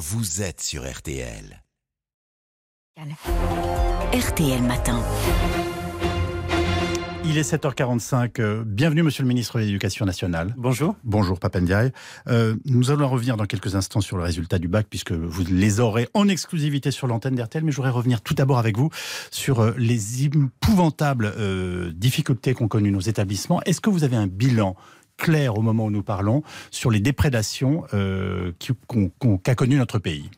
vous êtes sur RTL. RTL Matin. Il est 7h45. Euh, bienvenue, Monsieur le ministre de l'Éducation nationale. Bonjour. Bonjour, Papendiaï. Euh, nous allons revenir dans quelques instants sur le résultat du bac, puisque vous les aurez en exclusivité sur l'antenne d'RTL. Mais je voudrais revenir tout d'abord avec vous sur euh, les épouvantables euh, difficultés qu'ont connues nos établissements. Est-ce que vous avez un bilan clair au moment où nous parlons sur les déprédations euh, qu'a connu notre pays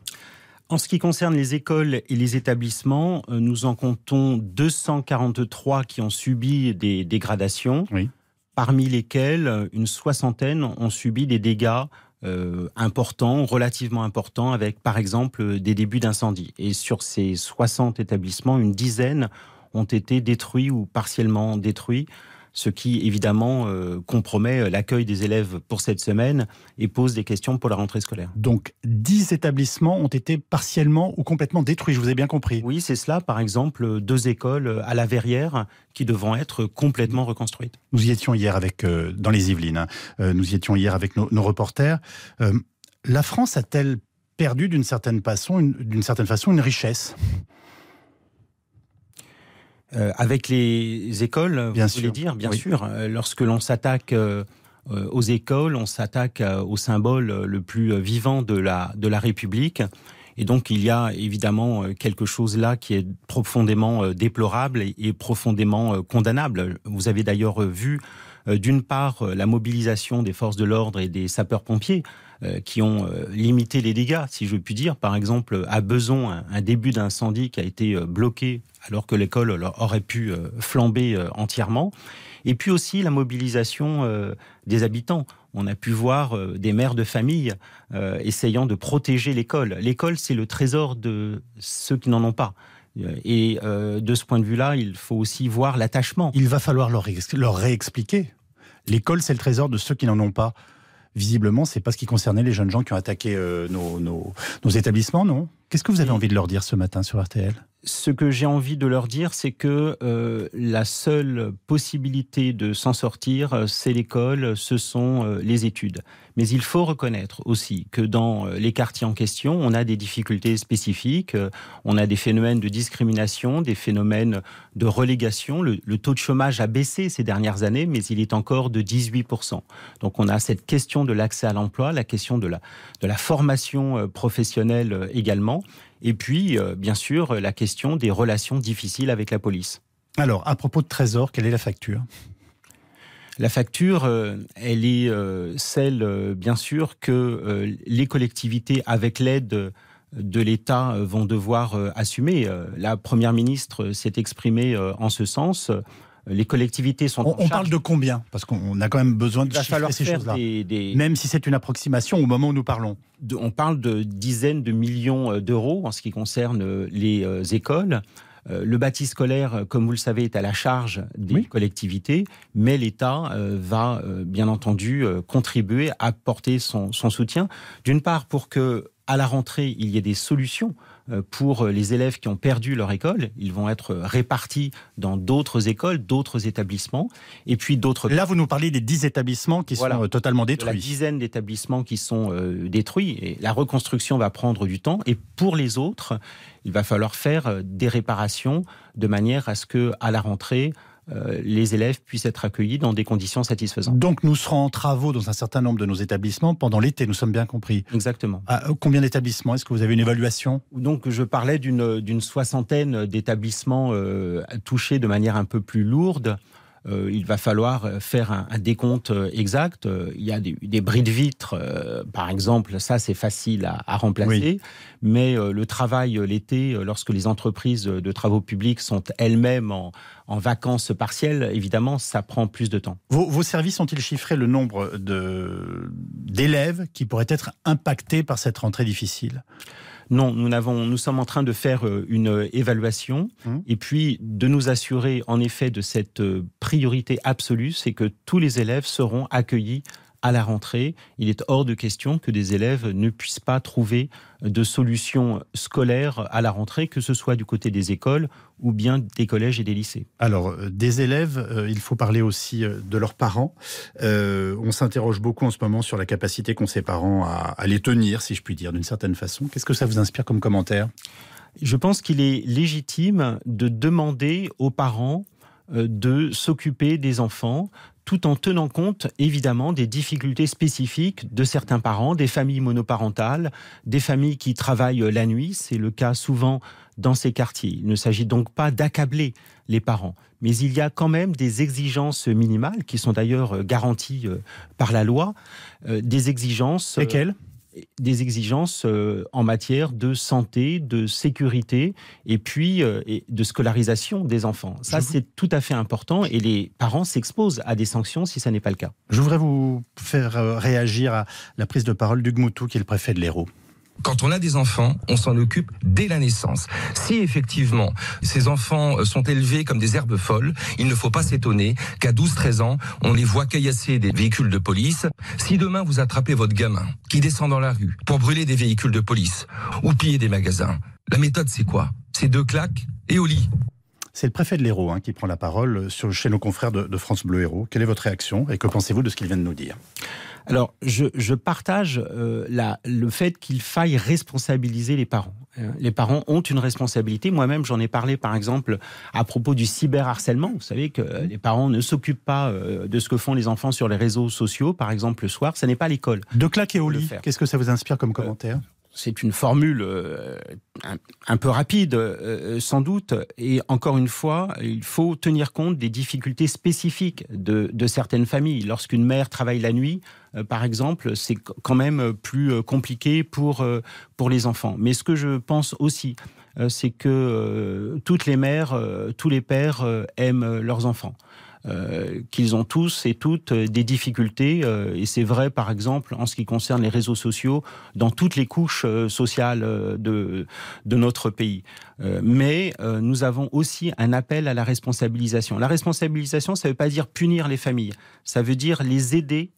En ce qui concerne les écoles et les établissements, euh, nous en comptons 243 qui ont subi des dégradations, Oui. parmi lesquels euh, une soixantaine ont subi des dégâts euh, importants, relativement importants, avec par exemple des débuts d'incendie. Et sur ces 60 établissements, une dizaine ont été détruits ou partiellement détruits, ce qui évidemment euh, compromet l'accueil des élèves pour cette semaine et pose des questions pour la rentrée scolaire. Donc, 10 établissements ont été partiellement ou complètement détruits, je vous ai bien compris. Oui, c'est cela. Par exemple, deux écoles à la Verrière qui devront être complètement reconstruites. Nous y étions hier avec, euh, dans les Yvelines, hein. Euh, nous y étions hier avec nos, nos reporters. Euh, la France a-t-elle perdu d'une certaine façon, une, d'une certaine façon, une richesse? Euh, avec les écoles, Bien vous voulez dire, bien Oui. sûr, euh, lorsque l'on s'attaque euh, aux écoles, on s'attaque au symbole le plus vivant de la, de la République. Et donc, il y a évidemment quelque chose là qui est profondément déplorable et, profondément condamnable. Vous avez d'ailleurs vu, d'une part, euh, la mobilisation des forces de l'ordre et des sapeurs-pompiers euh, qui ont euh, limité les dégâts, si je puis dire. Par exemple, à Beson, un, début d'incendie qui a été euh, bloqué alors que l'école aurait pu euh, flamber euh, entièrement. Et puis aussi la mobilisation euh, des habitants. On a pu voir euh, des mères de famille euh, essayant de protéger l'école. L'école, c'est le trésor de ceux qui n'en ont pas. Euh, Et euh, de ce point de vue-là, il faut aussi voir l'attachement. Il va falloir leur, ex- leur réexpliquer. L'école, c'est le trésor de ceux qui n'en ont pas. Visiblement, c'est pas ce qui concernait les jeunes gens qui ont attaqué euh, nos, nos- nos établissements, non? Qu'est-ce que vous avez envie de leur dire ce matin sur RTL Ce que j'ai envie de leur dire, c'est que euh, la seule possibilité de s'en sortir, euh, c'est l'école, ce sont euh, les études. Mais il faut reconnaître aussi que dans euh, les quartiers en question, on a des difficultés spécifiques, on a des phénomènes de discrimination, des phénomènes de relégation. Le, taux de chômage a baissé ces dernières années, mais il est encore de 18%. Donc on a cette question de l'accès à l'emploi, la question de la, formation professionnelle également. Et puis, euh, bien sûr, la question des relations difficiles avec la police. Alors, à propos de trésor, quelle est la facture? La facture, euh, elle est euh, celle, bien sûr, que les collectivités, avec l'aide de l'État, vont devoir assumer. La Première ministre s'est exprimée en ce sens. Les collectivités sont On, en on parle de combien? Parce qu'on a quand même besoin de chiffrer ces choses-là. des, Même si c'est une approximation au moment où nous parlons. de- on parle de dizaines de millions euh, d'euros en ce qui concerne euh, les euh, écoles. Euh, Le bâti scolaire, comme vous le savez, est à la charge des Oui. collectivités, mais l'État euh, va bien entendu contribuer, apporter son, son soutien, d'une part pour que à la rentrée il y ait des solutions pour les élèves qui ont perdu leur école, ils vont être répartis dans d'autres écoles, d'autres établissements, et puis d'autre Là, vous nous parlez des 10 établissements qui Voilà. sont euh, totalement de la détruits. dizaine d'établissements qui sont euh, détruits. Et la reconstruction va prendre du temps. Et pour les autres, il va falloir faire euh, des réparations de manière à ce que, à la rentrée, euh, les élèves puissent être accueillis dans des conditions satisfaisantes. Donc, nous serons en travaux dans un certain nombre de nos établissements pendant l'été, nous sommes bien compris. Exactement. Ah, euh, combien d'établissements? Est-ce que vous avez une évaluation? Donc, je parlais d'une d'une soixantaine d'établissements euh, touchés de manière un peu plus lourde. Euh, il va falloir euh, faire un, un décompte euh, exact. Il y a des, des bris de vitres, euh, par exemple, ça c'est facile à, à remplacer. Mais euh, le travail l'été, lorsque les entreprises de travaux publics sont elles-mêmes en, en vacances partielles, évidemment, ça prend plus de temps. vos, vos services ont-ils chiffré le nombre d'élèves qui pourraient être impactés par cette rentrée difficile? Non, nous, n'avons, nous sommes en train de faire euh, une évaluation Hum. et puis de nous assurer en effet de cette euh, priorité absolue, c'est que tous les élèves seront accueillis à la rentrée, il est hors de question que des élèves ne puissent pas trouver de solutions scolaires à la rentrée, que ce soit du côté des écoles ou bien des collèges et des lycées. Alors, euh, des élèves, euh, il faut parler aussi euh, de leurs parents. on s'interroge beaucoup en ce moment sur la capacité qu'ont ces parents à, à les tenir, si je puis dire, d'une certaine façon. Qu'est-ce que ça vous inspire comme commentaire? Je pense qu'il est légitime de demander aux parents de s'occuper des enfants tout en tenant compte évidemment des difficultés spécifiques de certains parents, des familles monoparentales, des familles qui travaillent la nuit. C'est le cas souvent dans ces quartiers. Il ne s'agit donc pas d'accabler les parents, mais il y a quand même des exigences minimales qui sont d'ailleurs garanties euh, par la loi, euh, des exigences. Euh, Lesquelles? Des exigences en matière de santé, de sécurité et puis de scolarisation des enfants. Ça, c'est tout à fait important et les parents s'exposent à des sanctions si ça n'est pas le cas. Je voudrais vous faire réagir à la prise de parole d'Hugues qui est le préfet de l'Hérault. Quand on a des enfants, on s'en occupe dès la naissance. Si effectivement ces enfants sont élevés comme des herbes folles, il ne faut pas s'étonner qu'à 12-13 ans, on les voit caillasser des véhicules de police. Si demain vous attrapez votre gamin qui descend dans la rue pour brûler des véhicules de police ou piller des magasins, la méthode c'est quoi? C'est deux claques et au lit. C'est le préfet de l'Hérault hein, qui prend la parole chez nos confrères de, de France Bleu Hérault. Quelle est votre réaction et que pensez-vous de ce qu'il vient de nous dire? Alors, je, partage euh, le fait qu'il faille responsabiliser les parents. Euh, les parents ont une responsabilité. Moi-même, j'en ai parlé, par exemple, à propos du cyberharcèlement. Vous savez que les parents ne s'occupent pas euh, de ce que font les enfants sur les réseaux sociaux, par exemple, le soir. Ce n'est pas l'école. De claquer au lit, qu'est-ce que ça vous inspire comme commentaire? C'est une formule un, peu rapide, sans doute. Et encore une fois, il faut tenir compte des difficultés spécifiques de, certaines familles. Lorsqu'une mère travaille la nuit, euh, par exemple, c'est quand même plus euh, compliqué pour, euh, pour les enfants. Mais ce que je pense aussi, c'est que toutes les mères, tous les pères aiment leurs enfants. Qu'ils ont tous et toutes des difficultés, et c'est vrai par exemple en ce qui concerne les réseaux sociaux dans toutes les couches sociales de, de notre pays. mais nous avons aussi un appel à la responsabilisation. La responsabilisation, ça ne veut pas dire punir les familles, ça veut dire les aider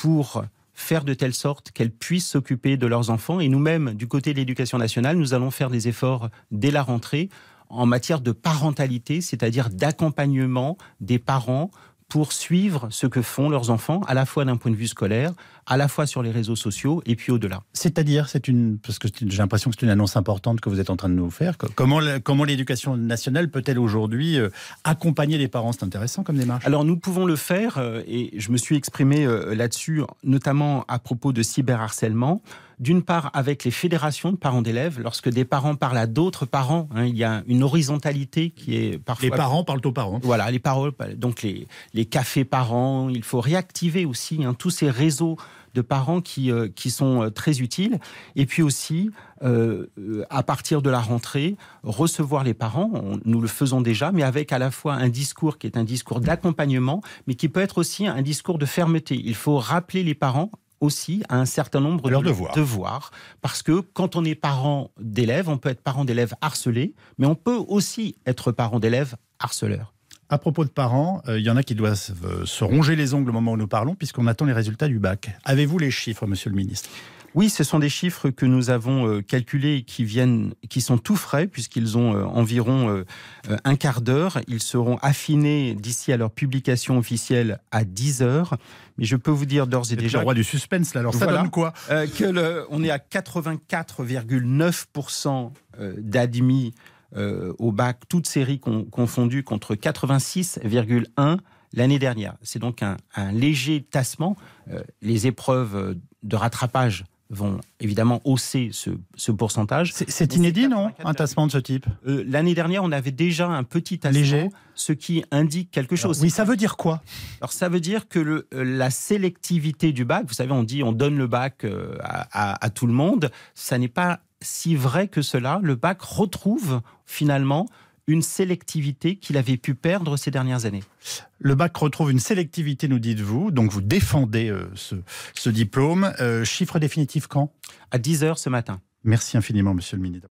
pour faire de telle sorte qu'elles puissent s'occuper de leurs enfants. Et nous-mêmes, du côté de l'éducation nationale, nous allons faire des efforts dès la rentrée en matière de parentalité, c'est-à-dire d'accompagnement des parents pour suivre ce que font leurs enfants, à la fois d'un point de vue scolaire, à la fois sur les réseaux sociaux et puis au-delà. C'est-à-dire, c'est une, parce que j'ai l'impression que c'est une annonce importante que vous êtes en train de nous faire. Comment, comment l'éducation nationale peut-elle aujourd'hui euh, accompagner les parents? C'est intéressant comme démarche. Alors nous pouvons le faire, euh, et je me suis exprimé euh, là-dessus, notamment à propos de cyberharcèlement d'une part avec les fédérations de parents d'élèves, lorsque des parents parlent à d'autres parents, hein, il y a une horizontalité qui est parfois... Les parents parlent aux parents. Voilà, les paroles, donc les, les cafés parents, il faut réactiver aussi hein, tous ces réseaux de parents qui, euh, qui sont euh, très utiles. Et puis aussi, euh, à partir de la rentrée, recevoir les parents, nous le faisons déjà, mais avec à la fois un discours qui est un discours d'accompagnement, mais qui peut être aussi un discours de fermeté. Il faut rappeler les parents aussi à un certain nombre de devoirs. Parce que quand on est parent d'élèves, on peut être parent d'élèves harcelés, mais on peut aussi être parent d'élèves harceleurs. À propos de parents, euh, il y en a qui doivent euh, se ronger les ongles au moment où nous parlons, puisqu'on attend les résultats du bac. Avez-vous les chiffres, monsieur le ministre? Oui, ce sont des chiffres que nous avons euh, calculés et qui viennent, qui sont tout frais puisqu'ils ont environ un quart d'heure. Ils seront affinés d'ici à leur publication officielle à 10 heures. Mais je peux vous dire d'ores et déjà. le roi du suspense, là. Alors ça donne quoi? Que on est à 84,9% d'admis euh, au bac, toutes séries confondues, contre 86,1 l'année dernière. C'est donc un, léger tassement. Euh, les épreuves de rattrapage vont évidemment hausser ce, pourcentage. C'est inédit, non? Un tassement de ce type? Euh, L'année dernière, on avait déjà un petit tassement, Léger. ce qui indique quelque chose. oui, ça veut dire quoi? Alors, ça veut dire que le, la sélectivité du bac, vous savez, on dit on donne le bac à, à tout le monde, ça n'est pas si vrai que cela, le bac retrouve finalement une sélectivité qu'il avait pu perdre ces dernières années. Le bac retrouve une sélectivité, nous dites-vous, donc vous défendez euh, ce, diplôme. Euh, chiffre définitif quand? À 10 heures ce matin. Merci infiniment, monsieur le ministre.